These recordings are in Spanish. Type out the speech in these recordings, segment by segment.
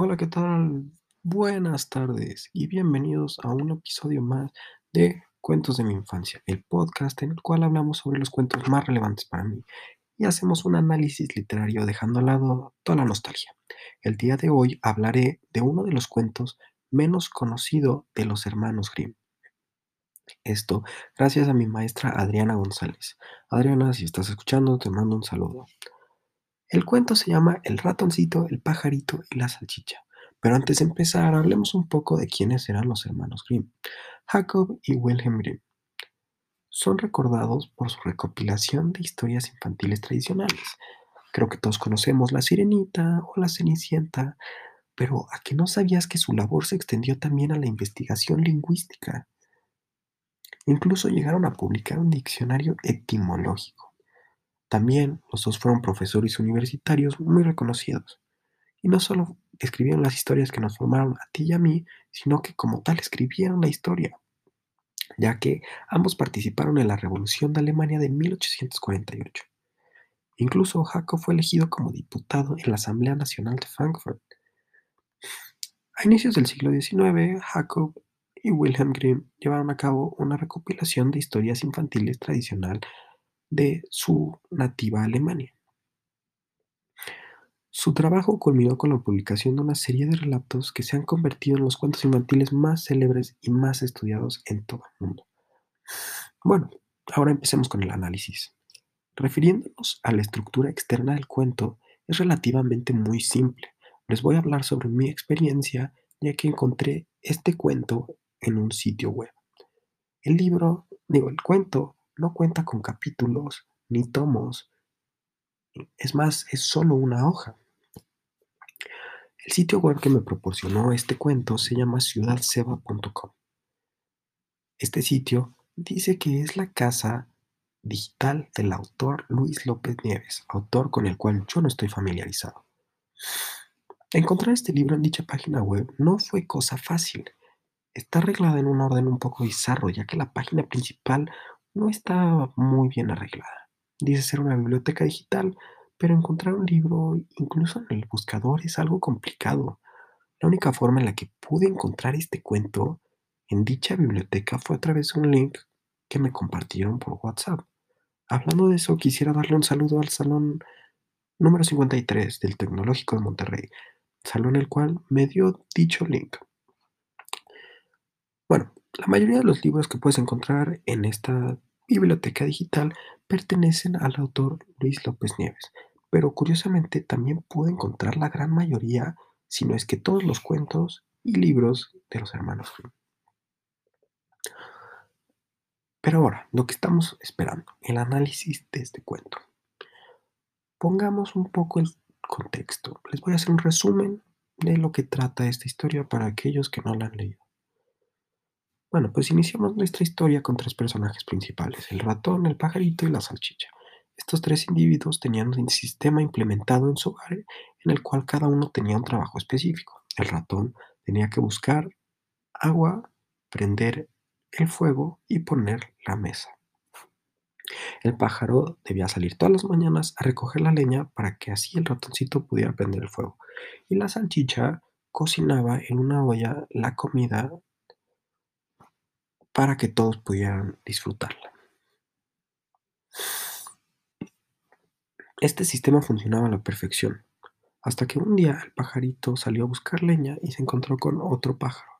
Hola, ¿qué tal? Buenas tardes y bienvenidos a un episodio más de Cuentos de mi infancia, el podcast en el cual hablamos sobre los cuentos más relevantes para mí y hacemos un análisis literario dejando al lado toda la nostalgia. El día de hoy hablaré de uno de los cuentos menos conocido de los hermanos Grimm. Esto gracias a mi maestra Adriana González. Adriana, si estás escuchando, te mando un saludo. El cuento se llama El ratoncito, el pajarito y la salchicha. Pero antes de empezar, hablemos un poco de quiénes eran los hermanos Grimm. Jacob y Wilhelm Grimm son recordados por su recopilación de historias infantiles tradicionales. Creo que todos conocemos La Sirenita o La Cenicienta, pero ¿a qué no sabías que su labor se extendió también a la investigación lingüística? Incluso llegaron a publicar un diccionario etimológico. También los dos fueron profesores universitarios muy reconocidos. Y no solo escribieron las historias que nos formaron a ti y a mí, sino que como tal escribieron la historia, ya que ambos participaron en la Revolución de Alemania de 1848. Incluso Jacob fue elegido como diputado en la Asamblea Nacional de Frankfurt. A inicios del siglo XIX, Jacob y Wilhelm Grimm llevaron a cabo una recopilación de historias infantiles tradicional de su nativa Alemania. Su trabajo culminó con la publicación de una serie de relatos que se han convertido en los cuentos infantiles más célebres y más estudiados en todo el mundo. Bueno, ahora empecemos con el análisis. Refiriéndonos a la estructura externa del cuento, es relativamente muy simple. Les voy a hablar sobre mi experiencia ya que encontré este cuento en un sitio web. El libro, digo, el cuento no cuenta con capítulos ni tomos. Es más, es solo una hoja. El sitio web que me proporcionó este cuento se llama ciudadseba.com. Este sitio dice que es la casa digital del autor Luis López Nieves, autor con el cual yo no estoy familiarizado. Encontrar este libro en dicha página web no fue cosa fácil. Está arreglada en un orden un poco bizarro, ya que la página principal no está muy bien arreglada. Dice ser una biblioteca digital, pero encontrar un libro, incluso en el buscador, es algo complicado. La única forma en la que pude encontrar este cuento en dicha biblioteca fue a través de un link que me compartieron por WhatsApp. Hablando de eso, quisiera darle un saludo al salón número 53 del Tecnológico de Monterrey, salón el cual me dio dicho link. Bueno, la mayoría de los libros que puedes encontrar en esta biblioteca digital pertenecen al autor Luis López Nieves, pero curiosamente también pude encontrar la gran mayoría, si no es que todos los cuentos y libros de los hermanos Grimm. Pero ahora, lo que estamos esperando, el análisis de este cuento. Pongamos un poco el contexto. Les voy a hacer un resumen de lo que trata esta historia para aquellos que no la han leído. Bueno, pues iniciamos nuestra historia con tres personajes principales, el ratón, el pajarito y la salchicha. Estos tres individuos tenían un sistema implementado en su hogar en el cual cada uno tenía un trabajo específico. El ratón tenía que buscar agua, prender el fuego y poner la mesa. El pájaro debía salir todas las mañanas a recoger la leña para que así el ratoncito pudiera prender el fuego. Y la salchicha cocinaba en una olla la comida para que todos pudieran disfrutarla. Este sistema funcionaba a la perfección, hasta que un día el pajarito salió a buscar leña y se encontró con otro pájaro.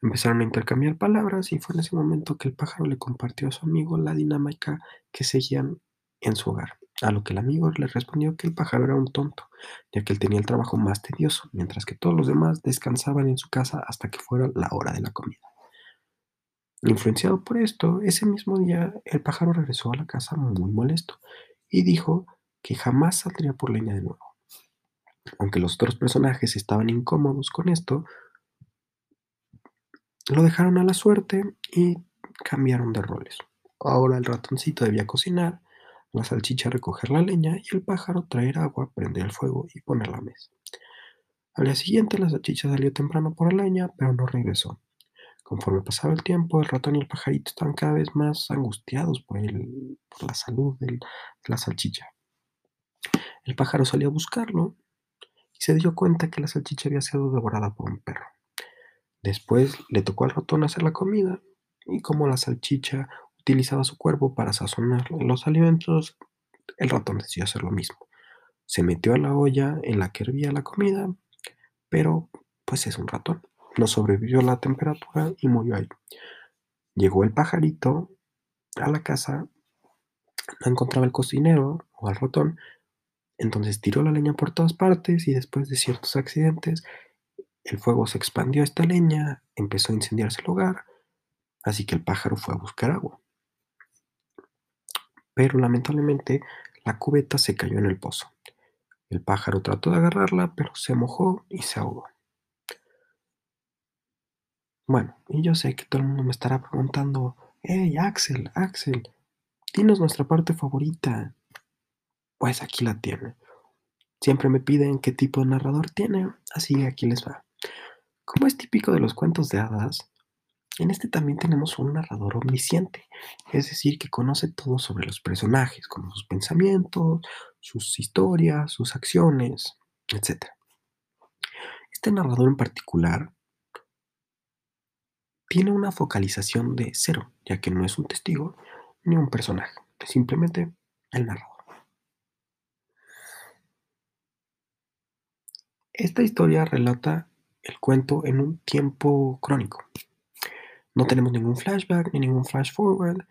Empezaron a intercambiar palabras y fue en ese momento que el pájaro le compartió a su amigo la dinámica que seguían en su hogar, a lo que el amigo le respondió que el pájaro era un tonto, ya que él tenía el trabajo más tedioso, mientras que todos los demás descansaban en su casa hasta que fuera la hora de la comida. Influenciado por esto, ese mismo día el pájaro regresó a la casa muy molesto y dijo que jamás saldría por leña de nuevo. Aunque los otros personajes estaban incómodos con esto, lo dejaron a la suerte y cambiaron de roles. Ahora el ratoncito debía cocinar, la salchicha recoger la leña y el pájaro traer agua, prender el fuego y poner la mesa. Al día siguiente la salchicha salió temprano por la leña, pero no regresó. Conforme pasaba el tiempo, el ratón y el pajarito estaban cada vez más angustiados por, el, por la salud de la salchicha. El pájaro salió a buscarlo y se dio cuenta que la salchicha había sido devorada por un perro. Después le tocó al ratón hacer la comida y como la salchicha utilizaba su cuerpo para sazonar los alimentos, el ratón decidió hacer lo mismo. Se metió a la olla en la que hervía la comida, pero pues es un ratón. No sobrevivió la temperatura y murió ahí. Llegó el pajarito a la casa, no encontraba el cocinero o al ratón, entonces tiró la leña por todas partes y después de ciertos accidentes, el fuego se expandió a esta leña, empezó a incendiarse el hogar, así que el pájaro fue a buscar agua. Pero lamentablemente la cubeta se cayó en el pozo. El pájaro trató de agarrarla, pero se mojó y se ahogó. Bueno, y yo sé que todo el mundo me estará preguntando, hey Axel, Axel, dinos nuestra parte favorita. Pues aquí la tiene. Siempre me piden qué tipo de narrador tiene, así aquí les va. Como es típico de los cuentos de hadas, en este también tenemos un narrador omnisciente, es decir, que conoce todo sobre los personajes, como sus pensamientos, sus historias, sus acciones, etc. Este narrador en particular tiene una focalización de cero, ya que no es un testigo ni un personaje, es simplemente el narrador. Esta historia relata el cuento en un tiempo crónico. No tenemos ningún flashback, ni ningún flash forward,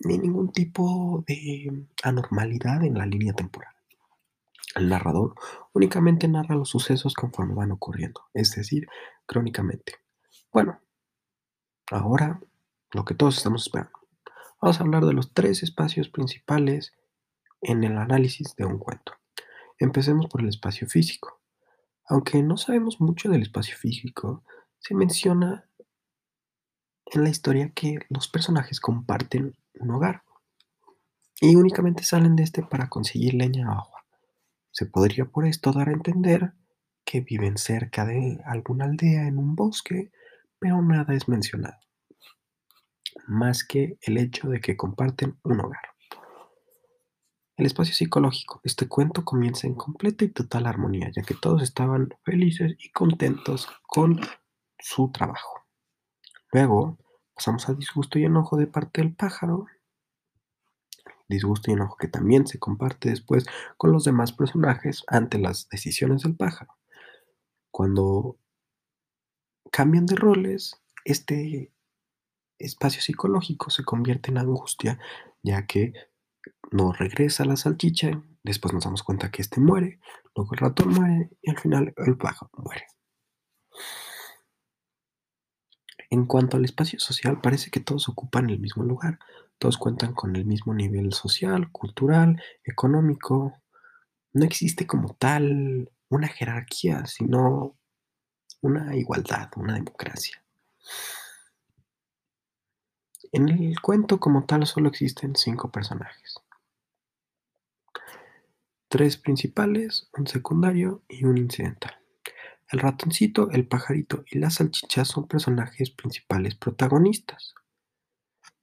ni ningún tipo de anormalidad en la línea temporal. El narrador únicamente narra los sucesos conforme van ocurriendo, es decir, crónicamente. Bueno, ahora lo que todos estamos esperando. Vamos a hablar de los tres espacios principales en el análisis de un cuento. Empecemos por el espacio físico. Aunque no sabemos mucho del espacio físico, se menciona en la historia que los personajes comparten un hogar y únicamente salen de este para conseguir leña o agua. Se podría por esto dar a entender que viven cerca de alguna aldea en un bosque nada es mencionado, más que el hecho de que comparten un hogar. El espacio psicológico. Este cuento comienza en completa y total armonía, ya que todos estaban felices y contentos con su trabajo. Luego pasamos a disgusto y enojo de parte del pájaro. Disgusto y enojo que también se comparte después con los demás personajes ante las decisiones del pájaro. Cuando cambian de roles, este espacio psicológico se convierte en angustia, ya que no regresa la salchicha, después nos damos cuenta que este muere, luego el ratón muere y al final el pájaro muere. En cuanto al espacio social, parece que todos ocupan el mismo lugar, todos cuentan con el mismo nivel social, cultural, económico. No existe como tal una jerarquía, sino una igualdad, una democracia. En el cuento como tal solo existen cinco personajes. Tres principales, un secundario y un incidental. El ratoncito, el pajarito y la salchicha son personajes principales protagonistas.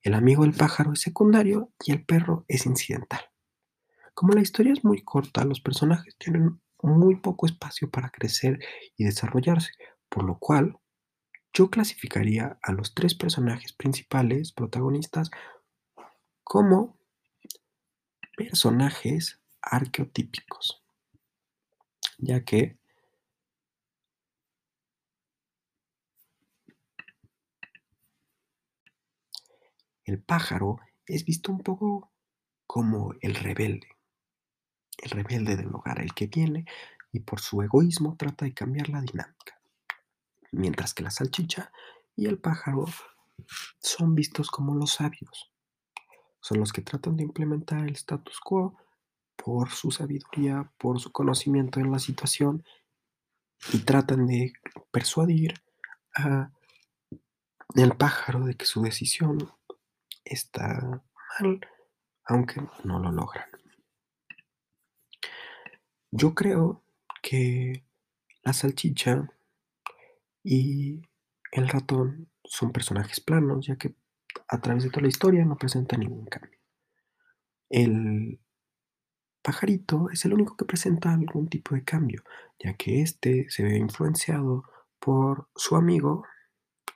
El amigo del pájaro es secundario y el perro es incidental. Como la historia es muy corta, los personajes tienen muy poco espacio para crecer y desarrollarse, por lo cual yo clasificaría a los tres personajes principales, protagonistas, como personajes arqueotípicos, ya que el pájaro es visto un poco como el rebelde, el rebelde del hogar, el que viene y por su egoísmo trata de cambiar la dinámica. Mientras que la salchicha y el pájaro son vistos como los sabios. Son los que tratan de implementar el status quo por su sabiduría, por su conocimiento en la situación y tratan de persuadir a el pájaro de que su decisión está mal, aunque no lo logran. Yo creo que la salchicha y el ratón son personajes planos, ya que a través de toda la historia no presenta ningún cambio. El pajarito es el único que presenta algún tipo de cambio, ya que éste se ve influenciado por su amigo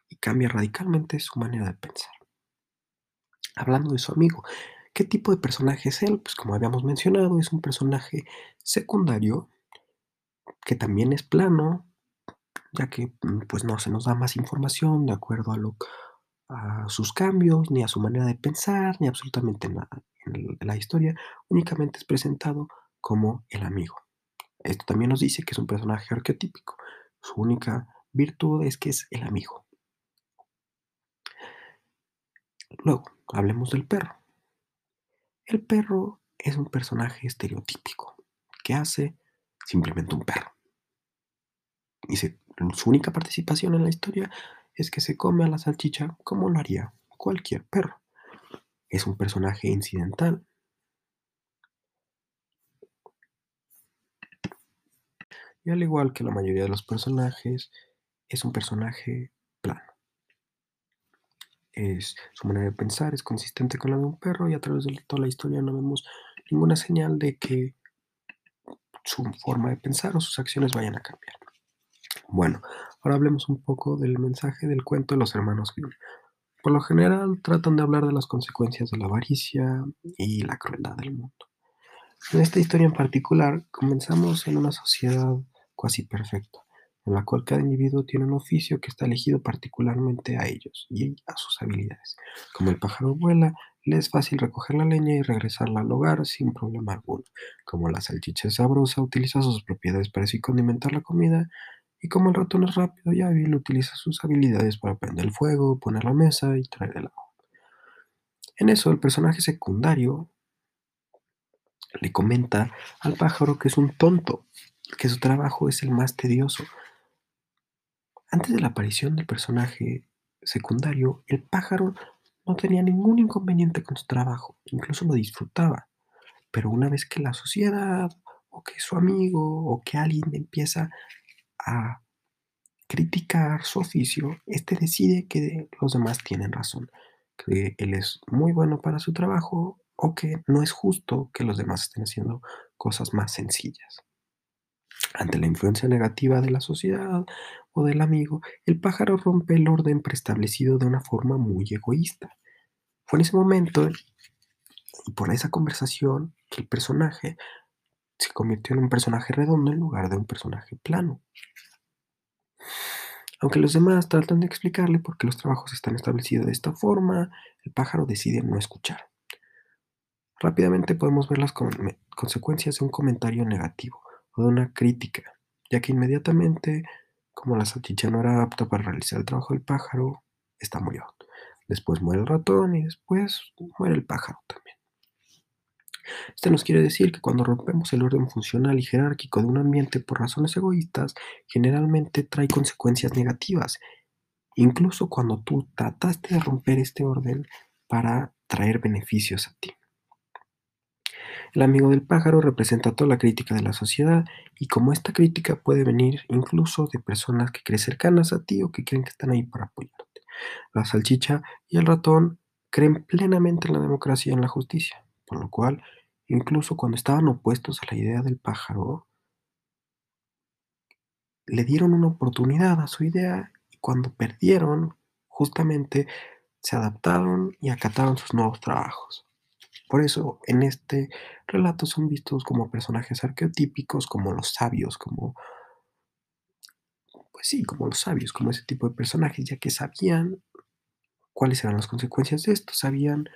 y cambia radicalmente su manera de pensar. Hablando de su amigo, ¿qué tipo de personaje es él? Pues como habíamos mencionado, es un personaje secundario que también es plano, ya que mm, pues no se nos da más información de acuerdo a, sus cambios, ni a su manera de pensar, ni absolutamente nada en la historia, únicamente es presentado como el amigo. Esto también nos dice que es un personaje arquetípico. Su única virtud es que es el amigo. Luego, hablemos del perro. El perro es un personaje estereotípico que hace simplemente un perro. Y su única participación en la historia es que se come a la salchicha como lo haría cualquier perro. Es un personaje incidental. Y al igual que la mayoría de los personajes, es un personaje plano es, su manera de pensar es consistente con la de un perro y a través de toda la historia no vemos ninguna señal de que su forma de pensar o sus acciones vayan a cambiar. Bueno, ahora hablemos un poco del mensaje del cuento de los hermanos Grimm. Por lo general tratan de hablar de las consecuencias de la avaricia y la crueldad del mundo. En esta historia en particular comenzamos en una sociedad casi perfecta, en la cual cada individuo tiene un oficio que está elegido particularmente a ellos y a sus habilidades. Como el pájaro vuela, le es fácil recoger la leña y regresarla al hogar sin problema alguno. Como la salchicha sabrosa, utiliza sus propiedades para así condimentar la comida. Y como el ratón es rápido y hábil, utiliza sus habilidades para prender el fuego, poner la mesa y traer el agua. En eso, el personaje secundario le comenta al pájaro que es un tonto, que su trabajo es el más tedioso, antes de la aparición del personaje secundario, el pájaro no tenía ningún inconveniente con su trabajo, incluso lo disfrutaba. Pero una vez que la sociedad o que su amigo o que alguien empieza a criticar su oficio, este decide que los demás tienen razón, que él es muy bueno para su trabajo o que no es justo que los demás estén haciendo cosas más sencillas. Ante la influencia negativa de la sociedad o del amigo, el pájaro rompe el orden preestablecido de una forma muy egoísta. Fue en ese momento y por esa conversación que el personaje se convirtió en un personaje redondo en lugar de un personaje plano. Aunque los demás tratan de explicarle por qué los trabajos están establecidos de esta forma, el pájaro decide no escuchar. Rápidamente podemos ver las consecuencias de un comentario negativo o de una crítica, ya que inmediatamente, como la salchicha no era apta para realizar el trabajo del pájaro, esta murió. Después muere el ratón y después muere el pájaro también. Esto nos quiere decir que cuando rompemos el orden funcional y jerárquico de un ambiente por razones egoístas, generalmente trae consecuencias negativas, incluso cuando tú trataste de romper este orden para traer beneficios a ti. El amigo del pájaro representa toda la crítica de la sociedad y como esta crítica puede venir incluso de personas que creen cercanas a ti o que creen que están ahí para apoyarte. La salchicha y el ratón creen plenamente en la democracia y en la justicia, por lo cual incluso cuando estaban opuestos a la idea del pájaro, le dieron una oportunidad a su idea y cuando perdieron, justamente se adaptaron y acataron sus nuevos trabajos. Por eso en este relato son vistos como personajes arquetípicos, como los sabios, como pues sí, como los sabios, como ese tipo de personajes, ya que sabían cuáles eran las consecuencias de esto, sabían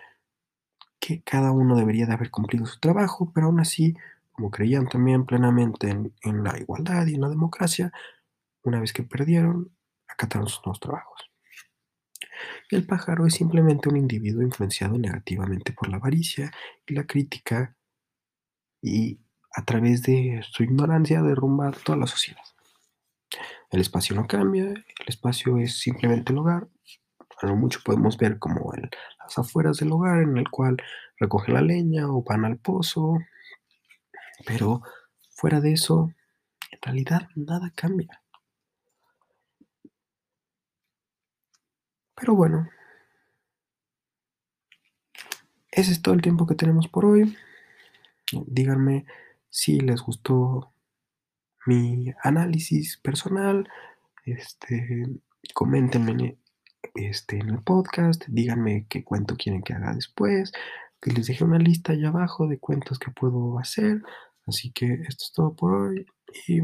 cada uno debería de haber cumplido su trabajo, pero aún así, como creían también plenamente en, la igualdad y en la democracia, una vez que perdieron, acataron sus nuevos trabajos. El pájaro es simplemente un individuo influenciado negativamente por la avaricia y la crítica y a través de su ignorancia derrumba toda la sociedad. El espacio no cambia, el espacio es simplemente el hogar. A lo mucho podemos ver como en afueras del hogar en el cual recoge la leña o van al pozo, pero fuera de eso, en realidad nada cambia. Pero bueno, ese es todo el tiempo que tenemos por hoy. Díganme si les gustó mi análisis personal, este, coméntenme este, en el podcast, díganme qué cuento quieren que haga después, que les dejé una lista allá abajo de cuentos que puedo hacer, así que esto es todo por hoy y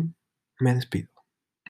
me despido.